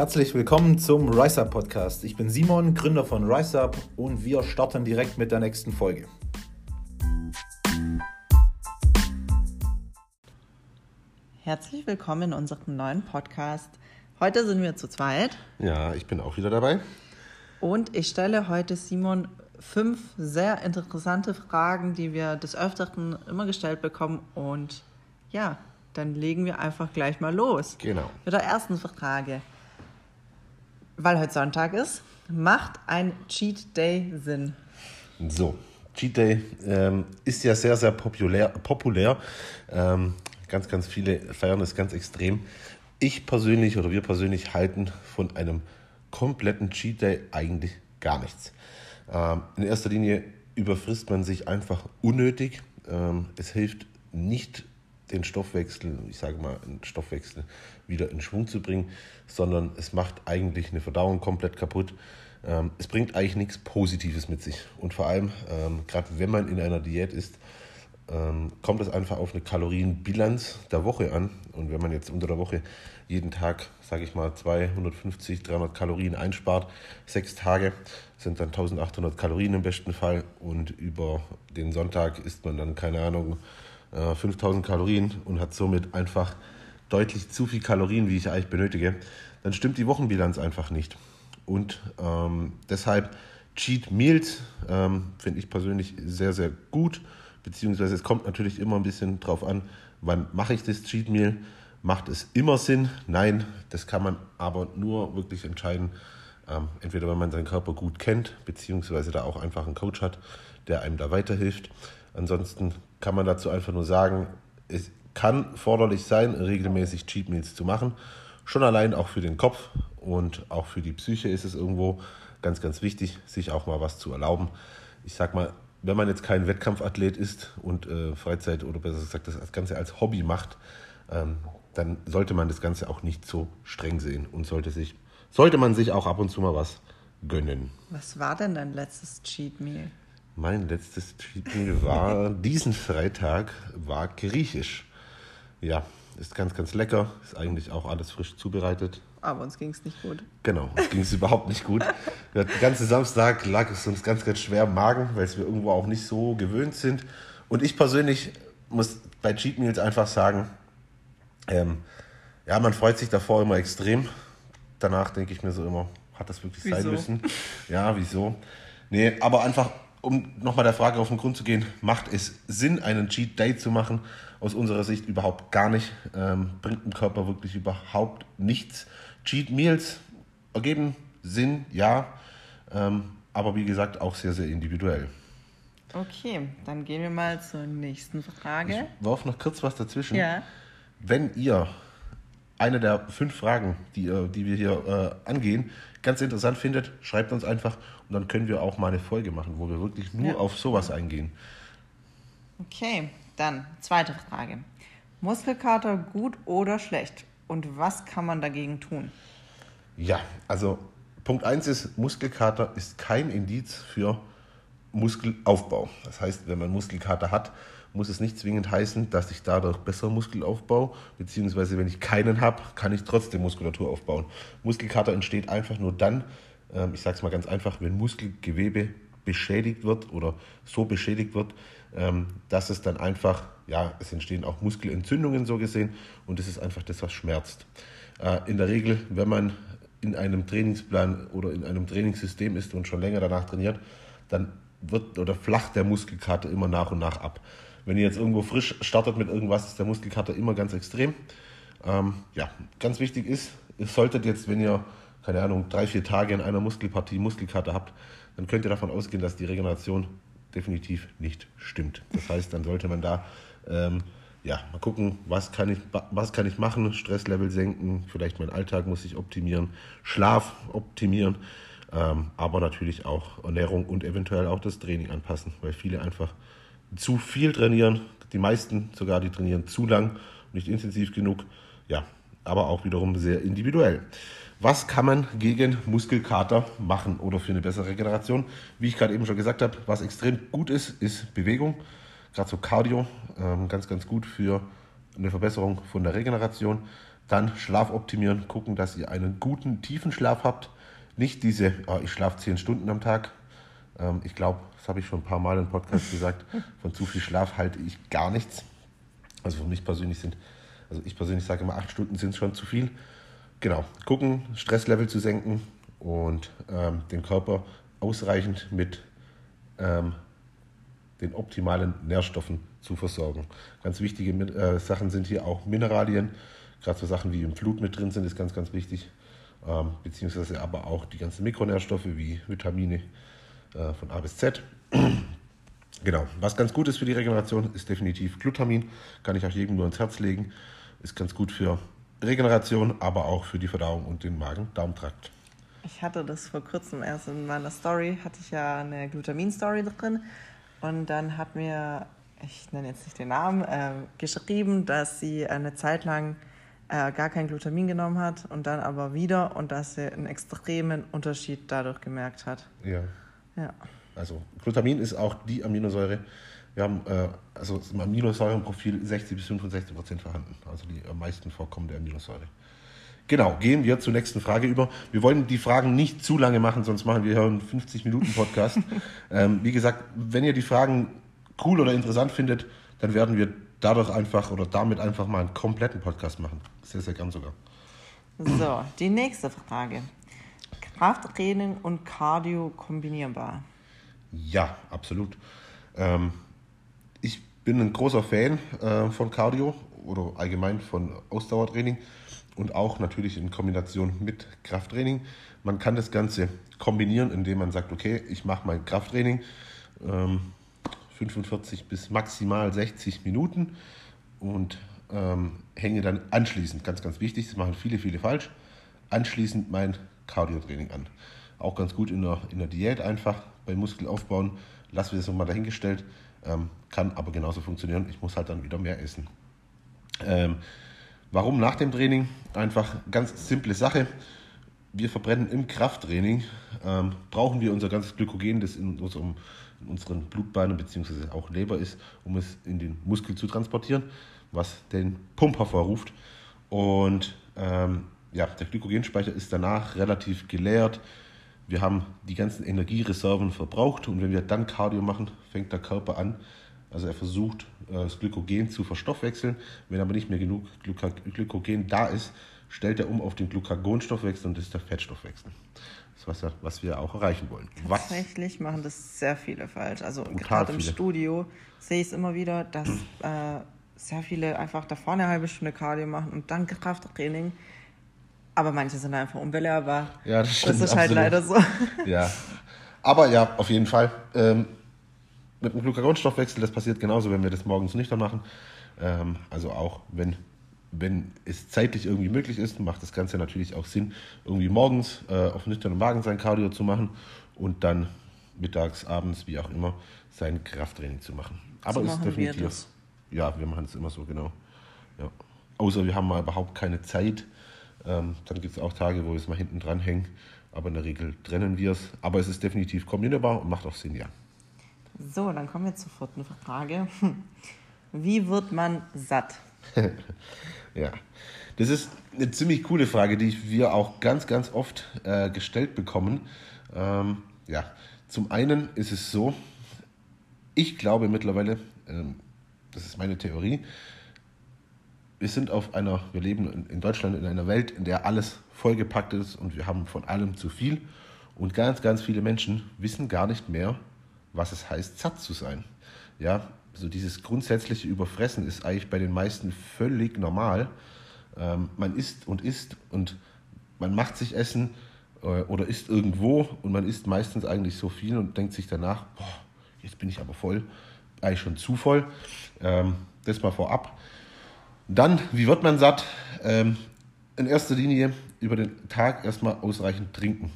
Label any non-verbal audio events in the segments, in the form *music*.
Herzlich willkommen zum Rise Up Podcast. Ich bin Simon, Gründer von Rise Up und wir starten direkt mit der nächsten Folge. Herzlich willkommen in unserem neuen Podcast. Heute sind wir zu zweit. Ja, ich bin auch wieder dabei. Und ich stelle heute Simon fünf sehr interessante Fragen, die wir des Öfteren immer gestellt bekommen. Und ja, dann legen wir einfach gleich mal los. Genau. Mit der ersten Frage. Weil heute Sonntag ist, macht ein Cheat Day Sinn? So, Cheat Day ähm, ist ja sehr, sehr populär. populär. Ähm, ganz, ganz viele feiern es ganz extrem. Ich persönlich oder wir persönlich halten von einem kompletten Cheat Day eigentlich gar nichts. Ähm, in erster Linie überfrisst man sich einfach unnötig. Ähm, es hilft nicht, den Stoffwechsel, ich sage mal, einen Stoffwechsel wieder in Schwung zu bringen, sondern es macht eigentlich eine Verdauung komplett kaputt. Ähm, es bringt eigentlich nichts Positives mit sich. Und vor allem, gerade wenn man in einer Diät ist, kommt es einfach auf eine Kalorienbilanz der Woche an. Und wenn man jetzt unter der Woche jeden Tag, sage ich mal, 250, 300 Kalorien einspart, sechs Tage sind dann 1800 Kalorien im besten Fall. Und über den Sonntag isst man dann, keine Ahnung, 5000 äh, Kalorien und hat somit einfach deutlich zu viel Kalorien, wie ich eigentlich benötige, dann stimmt die Wochenbilanz einfach nicht. Und ähm, deshalb Cheat Meals ähm, finde ich persönlich sehr, sehr gut. Beziehungsweise es kommt natürlich immer ein bisschen drauf an, wann mache ich das Cheat Meal. Macht es immer Sinn? Nein, das kann man aber nur wirklich entscheiden, ähm, entweder wenn man seinen Körper gut kennt, beziehungsweise da auch einfach einen Coach hat, der einem da weiterhilft. Ansonsten kann man dazu einfach nur sagen, es kann forderlich sein, regelmäßig Cheat Meals zu machen. Schon allein auch für den Kopf und auch für die Psyche ist es irgendwo ganz, ganz wichtig, sich auch mal was zu erlauben. Ich sag mal, wenn man jetzt kein Wettkampfathlet ist und äh, Freizeit oder besser gesagt das Ganze als Hobby macht, ähm, dann sollte man das Ganze auch nicht so streng sehen und sollte sich, sollte man sich auch ab und zu mal was gönnen. Was war denn dein letztes Cheat Meal? Mein letztes Cheat war *laughs* diesen Freitag war griechisch. Ja, ist ganz, ganz lecker. Ist eigentlich auch alles frisch zubereitet. Aber uns ging es nicht gut. Genau, uns ging es überhaupt nicht gut. *laughs* Der ganze Samstag lag es uns ganz, ganz schwer im Magen, weil es wir irgendwo auch nicht so gewöhnt sind. Und ich persönlich muss bei Cheat Meals einfach sagen, ähm, ja, man freut sich davor immer extrem. Danach denke ich mir so immer, hat das wirklich wieso? sein müssen? Ja, wieso? Nee, aber einfach um nochmal der Frage auf den Grund zu gehen, macht es Sinn, einen Cheat Day zu machen? Aus unserer Sicht überhaupt gar nicht. Ähm, bringt dem Körper wirklich überhaupt nichts. Cheat Meals ergeben Sinn, ja. Ähm, aber wie gesagt, auch sehr, sehr individuell. Okay, dann gehen wir mal zur nächsten Frage. Ich warf noch kurz was dazwischen. Ja. Wenn ihr eine der fünf Fragen, die, die wir hier äh, angehen, ganz interessant findet, schreibt uns einfach und dann können wir auch mal eine Folge machen, wo wir wirklich nur ja. auf sowas eingehen. Okay, dann zweite Frage. Muskelkater gut oder schlecht? Und was kann man dagegen tun? Ja, also Punkt 1 ist, Muskelkater ist kein Indiz für Muskelaufbau. Das heißt, wenn man Muskelkater hat, muss es nicht zwingend heißen, dass ich dadurch besser Muskelaufbau, beziehungsweise wenn ich keinen habe, kann ich trotzdem Muskulatur aufbauen. Muskelkater entsteht einfach nur dann, ähm, ich sage es mal ganz einfach, wenn Muskelgewebe beschädigt wird oder so beschädigt wird, ähm, dass es dann einfach, ja, es entstehen auch Muskelentzündungen so gesehen und das ist einfach das, was schmerzt. Äh, in der Regel, wenn man in einem Trainingsplan oder in einem Trainingssystem ist und schon länger danach trainiert, dann wird oder flacht der Muskelkater immer nach und nach ab. Wenn ihr jetzt irgendwo frisch startet mit irgendwas, ist der Muskelkater immer ganz extrem. Ähm, ja, ganz wichtig ist, ihr solltet jetzt, wenn ihr, keine Ahnung, drei, vier Tage in einer Muskelpartie Muskelkater habt, dann könnt ihr davon ausgehen, dass die Regeneration definitiv nicht stimmt. Das heißt, dann sollte man da ähm, ja, mal gucken, was kann, ich, was kann ich machen, Stresslevel senken, vielleicht mein Alltag muss ich optimieren, Schlaf optimieren, ähm, aber natürlich auch Ernährung und eventuell auch das Training anpassen, weil viele einfach zu viel trainieren. Die meisten sogar, die trainieren zu lang, nicht intensiv genug. Ja, aber auch wiederum sehr individuell. Was kann man gegen Muskelkater machen oder für eine bessere Regeneration? Wie ich gerade eben schon gesagt habe, was extrem gut ist, ist Bewegung. Gerade so Cardio, ähm, ganz, ganz gut für eine Verbesserung von der Regeneration. Dann Schlaf optimieren, gucken, dass ihr einen guten, tiefen Schlaf habt. Nicht diese, oh, ich schlafe zehn Stunden am Tag. Ähm, ich glaube, das habe ich schon ein paar Mal im Podcast gesagt, von zu viel Schlaf halte ich gar nichts. Also für mich persönlich sind, also ich persönlich sage immer, acht Stunden sind schon zu viel. Genau, gucken, Stresslevel zu senken und ähm, den Körper ausreichend mit ähm, den optimalen Nährstoffen zu versorgen. Ganz wichtige äh, Sachen sind hier auch Mineralien, gerade so Sachen wie im Blut mit drin sind, ist ganz, ganz wichtig. Ähm, beziehungsweise aber auch die ganzen Mikronährstoffe wie Vitamine äh, von A bis Z. *clears throat* genau, was ganz gut ist für die Regeneration, ist definitiv Glutamin. Kann ich auch jedem nur ins Herz legen. Ist ganz gut für Regeneration, aber auch für die Verdauung und den Magen-Darm-Trakt. Ich hatte das vor kurzem erst in meiner Story, hatte ich ja eine Glutamin-Story drin. Und dann hat mir, ich nenne jetzt nicht den Namen, äh, geschrieben, dass sie eine Zeit lang äh, gar kein Glutamin genommen hat und dann aber wieder und dass sie einen extremen Unterschied dadurch gemerkt hat. Ja. Ja. Also Glutamin ist auch die Aminosäure. Wir haben äh, also im Aminosäurenprofil 60 bis 65 Prozent vorhanden, also die am meisten vorkommende Aminosäure. Genau, gehen wir zur nächsten Frage über. Wir wollen die Fragen nicht zu lange machen, sonst machen wir hier einen 50 Minuten Podcast. *laughs* ähm, wie gesagt, wenn ihr die Fragen cool oder interessant findet, dann werden wir dadurch einfach oder damit einfach mal einen kompletten Podcast machen. Sehr, sehr gern sogar. So, die nächste Frage. Krafttraining und Cardio kombinierbar? Ja, absolut. Ähm, ich bin ein großer Fan äh, von Cardio oder allgemein von Ausdauertraining und auch natürlich in Kombination mit Krafttraining. Man kann das Ganze kombinieren, indem man sagt, okay, ich mache mein Krafttraining ähm, 45 bis maximal 60 Minuten und ähm, hänge dann anschließend, ganz, ganz wichtig, das machen viele, viele falsch, anschließend mein Cardio-Training an. Auch ganz gut in der, in der Diät einfach beim Muskelaufbauen, lassen wir das nochmal dahingestellt, ähm, kann aber genauso funktionieren. Ich muss halt dann wieder mehr essen. Ähm, Warum nach dem Training? Einfach ganz simple Sache. Wir verbrennen im Krafttraining, ähm, brauchen wir unser ganzes Glykogen, das in, unserem, in unseren Blutbahnen bzw. auch Leber ist, um es in den Muskel zu transportieren, was den Pump hervorruft. Und ähm, ja, der Glykogenspeicher ist danach relativ geleert. Wir haben die ganzen Energiereserven verbraucht und wenn wir dann Cardio machen, fängt der Körper an, also er versucht, äh, das Glykogen zu verstoffwechseln. Wenn aber nicht mehr genug Glykogen da ist, stellt er um auf den Glucagonstoffwechsel und das ist der Fettstoffwechsel. Das ist was, was wir auch erreichen wollen. Was? Tatsächlich machen das sehr viele falsch. Also gerade im Studio sehe ich es immer wieder, dass äh, sehr viele einfach da vorne eine halbe Stunde Cardio machen und dann Krafttraining. Aber manche sind einfach unbelehrbar. Ja, das stimmt. Das ist halt leider so. *laughs* Ja. Aber ja, auf jeden Fall. Ähm, mit dem Glucagonstoffwechsel, das passiert genauso, wenn wir das morgens nüchtern machen. Ähm, also auch wenn, wenn es zeitlich irgendwie möglich ist, macht das Ganze natürlich auch Sinn, irgendwie morgens äh, auf nüchternen Magen sein Cardio zu machen und dann mittags, abends, wie auch immer, sein Krafttraining zu machen. Aber so ist definitiv. Wir ja, wir machen es immer so, genau. Ja. Außer wir haben mal überhaupt keine Zeit. Ähm, dann gibt es auch Tage, wo wir es mal hinten dran hängen. Aber in der Regel trennen wir es. Aber es ist definitiv kombinierbar und macht auch Sinn, ja. So, dann kommen wir zur vierten Frage. *laughs* Wie wird man satt? *laughs* ja, das ist eine ziemlich coole Frage, die wir auch ganz, ganz oft äh, gestellt bekommen. Ähm, ja, zum einen ist es so, ich glaube mittlerweile, ähm, das ist meine Theorie, wir sind auf einer, wir leben in Deutschland in einer Welt, in der alles vollgepackt ist und wir haben von allem zu viel. Und ganz, ganz viele Menschen wissen gar nicht mehr, was es heißt, satt zu sein. Ja, so dieses grundsätzliche Überfressen ist eigentlich bei den meisten völlig normal. Ähm, man isst und isst und man macht sich Essen äh, oder isst irgendwo und man isst meistens eigentlich so viel und denkt sich danach, boah, jetzt bin ich aber voll, eigentlich schon zu voll. Ähm, das mal vorab. Dann, wie wird man satt? Ähm, in erster Linie über den Tag erstmal ausreichend trinken,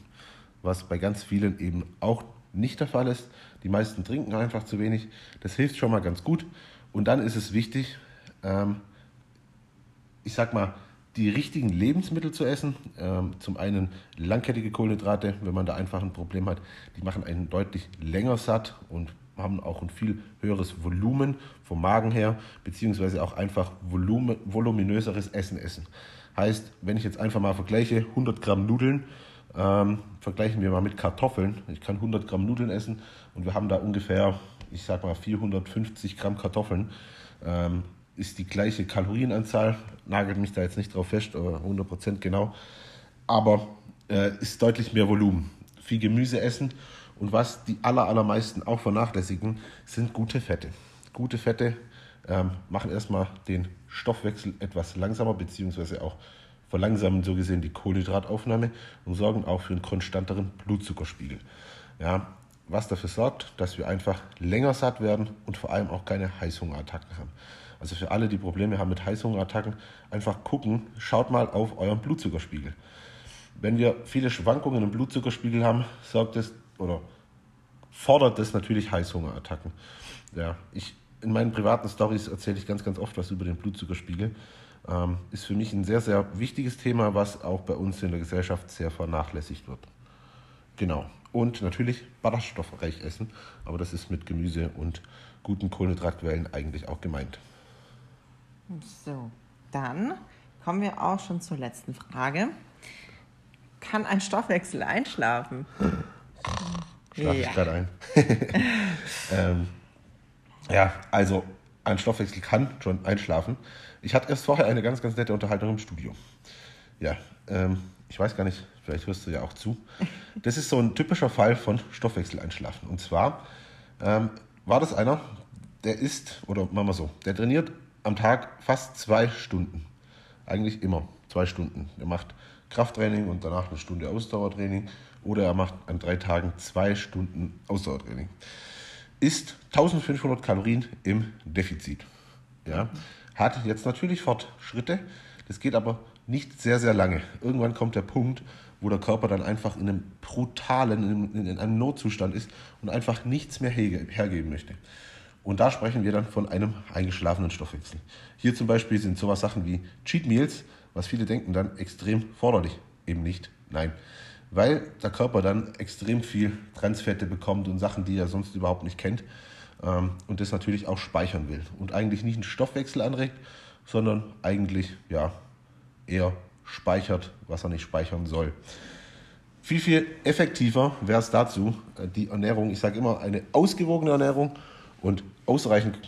was bei ganz vielen eben auch nicht der Fall ist. Die meisten trinken einfach zu wenig. Das hilft schon mal ganz gut. Und dann ist es wichtig, ähm, ich sag mal, die richtigen Lebensmittel zu essen. Ähm, zum einen langkettige Kohlenhydrate, wenn man da einfach ein Problem hat, die machen einen deutlich länger satt und haben auch ein viel höheres Volumen vom Magen her, beziehungsweise auch einfach Volumen, voluminöseres Essen essen. Heißt, wenn ich jetzt einfach mal vergleiche, 100 Gramm Nudeln, ähm, vergleichen wir mal mit Kartoffeln. Ich kann 100 Gramm Nudeln essen und wir haben da ungefähr, ich sag mal 450 Gramm Kartoffeln. Ähm, ist die gleiche Kalorienanzahl, nagelt mich da jetzt nicht drauf fest, aber 100% genau. Aber äh, ist deutlich mehr Volumen. Viel Gemüse essen und was die aller, allermeisten auch vernachlässigen, sind gute Fette. Gute Fette ähm, machen erstmal den Stoffwechsel etwas langsamer, beziehungsweise auch verlangsamen so gesehen die Kohlenhydrataufnahme und sorgen auch für einen konstanteren Blutzuckerspiegel. Ja, was dafür sorgt, dass wir einfach länger satt werden und vor allem auch keine Heißhungerattacken haben. Also für alle, die Probleme haben mit Heißhungerattacken, einfach gucken, schaut mal auf euren Blutzuckerspiegel. Wenn wir viele Schwankungen im Blutzuckerspiegel haben, sorgt es oder fordert das natürlich Heißhungerattacken. Ja, ich, in meinen privaten Stories erzähle ich ganz, ganz oft was über den Blutzuckerspiegel. Ähm, ist für mich ein sehr, sehr wichtiges Thema, was auch bei uns in der Gesellschaft sehr vernachlässigt wird. Genau. Und natürlich ballaststoffreich essen, aber das ist mit Gemüse und guten Kohlenhydratquellen eigentlich auch gemeint. So, dann kommen wir auch schon zur letzten Frage. Kann ein Stoffwechsel einschlafen? Schlafe ja. ich gerade ein. *laughs* ähm, ja, also ein Stoffwechsel kann schon einschlafen. Ich hatte erst vorher eine ganz, ganz nette Unterhaltung im Studio. Ja, ähm, ich weiß gar nicht, vielleicht hörst du ja auch zu. Das ist so ein typischer Fall von Stoffwechseleinschlafen. Und zwar ähm, war das einer, der ist, oder machen wir so, der trainiert am Tag fast zwei Stunden. Eigentlich immer zwei Stunden. Er macht Krafttraining und danach eine Stunde Ausdauertraining oder er macht an drei Tagen zwei Stunden Ausdauertraining. Ist 1500 Kalorien im Defizit. Ja. Hat jetzt natürlich Fortschritte, das geht aber nicht sehr, sehr lange. Irgendwann kommt der Punkt, wo der Körper dann einfach in einem brutalen, in, in einem Notzustand ist und einfach nichts mehr hergeben möchte. Und da sprechen wir dann von einem eingeschlafenen Stoffwechsel. Hier zum Beispiel sind sowas Sachen wie Cheat Meals, was viele denken dann extrem forderlich. Eben nicht. Nein. Weil der Körper dann extrem viel Transfette bekommt und Sachen, die er sonst überhaupt nicht kennt. Ähm, und das natürlich auch speichern will. Und eigentlich nicht einen Stoffwechsel anregt, sondern eigentlich ja, eher speichert, was er nicht speichern soll. Viel, viel effektiver wäre es dazu, äh, die Ernährung, ich sage immer, eine ausgewogene Ernährung und ausreichend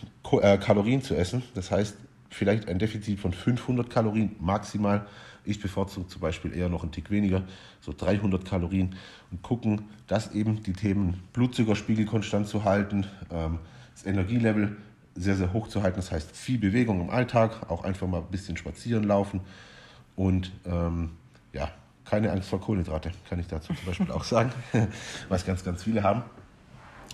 äh, Kalorien zu essen. Das heißt, vielleicht ein Defizit von 500 Kalorien maximal. Ich bevorzuge zum Beispiel eher noch einen Tick weniger, so 300 Kalorien und gucken, dass eben die Themen Blutzuckerspiegel konstant zu halten, ähm, das Energielevel sehr, sehr hoch zu halten. Das heißt, viel Bewegung im Alltag, auch einfach mal ein bisschen spazieren laufen und ähm, ja, keine Angst vor Kohlenhydrate, kann ich dazu zum Beispiel auch sagen, *laughs* was ganz, ganz viele haben.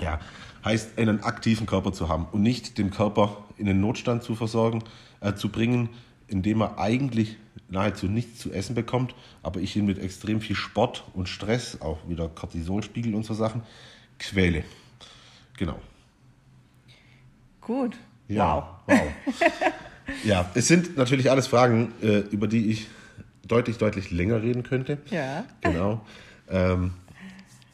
Ja, heißt einen aktiven Körper zu haben und nicht den Körper in den Notstand zu versorgen, äh, zu bringen, indem er eigentlich nahezu nichts zu essen bekommt, aber ich ihn mit extrem viel Sport und Stress, auch wieder Cortisolspiegel und so Sachen, quäle. Genau. Gut. Ja, wow. wow. *laughs* ja, es sind natürlich alles Fragen, äh, über die ich deutlich, deutlich länger reden könnte. Ja. Genau. Ähm,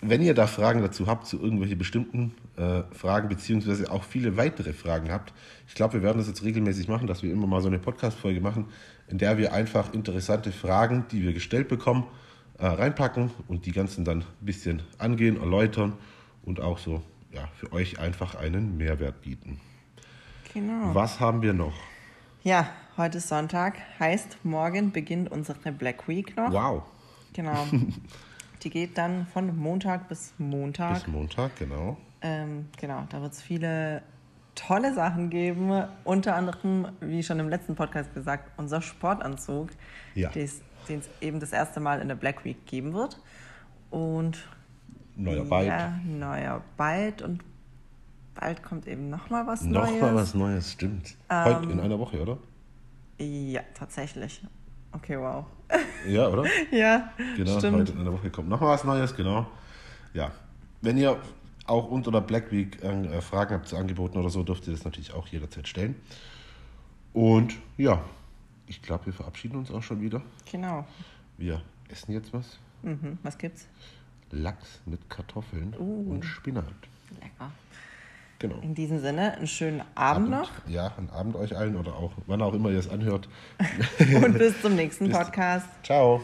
wenn ihr da Fragen dazu habt, zu irgendwelchen bestimmten äh, Fragen, beziehungsweise auch viele weitere Fragen habt, ich glaube, wir werden das jetzt regelmäßig machen, dass wir immer mal so eine Podcast-Folge machen, in der wir einfach interessante Fragen, die wir gestellt bekommen, äh, reinpacken und die ganzen dann ein bisschen angehen, erläutern und auch so ja, für euch einfach einen Mehrwert bieten. Genau. Was haben wir noch? Ja, heute ist Sonntag, heißt, morgen beginnt unsere Black Week noch. Wow. Genau. *laughs* Die geht dann von Montag bis Montag. Bis Montag, genau. Ähm, genau, da wird es viele tolle Sachen geben. Unter anderem, wie schon im letzten Podcast gesagt, unser Sportanzug, ja. den es eben das erste Mal in der Black Week geben wird. Und neuer Byte. Ja, neuer Byte und bald kommt eben nochmal was noch Neues. Nochmal was Neues, stimmt. Ähm, Heute in einer Woche, oder? Ja, tatsächlich. Okay, wow. Ja, oder? *laughs* ja, genau. stimmt. Heute in einer Woche kommt noch was Neues, genau. Ja, wenn ihr auch unter der Black Week äh, Fragen habt zu Angeboten oder so, dürft ihr das natürlich auch jederzeit stellen. Und ja, ich glaube, wir verabschieden uns auch schon wieder. Genau. Wir essen jetzt was. Mhm. Was gibt's? Lachs mit Kartoffeln Uh. und Spinat. Lecker. Genau. In diesem Sinne, einen schönen Abend, noch Ja, einen Abend euch allen oder auch wann auch immer ihr es anhört. *laughs* und bis zum nächsten Bis- Podcast. Ciao.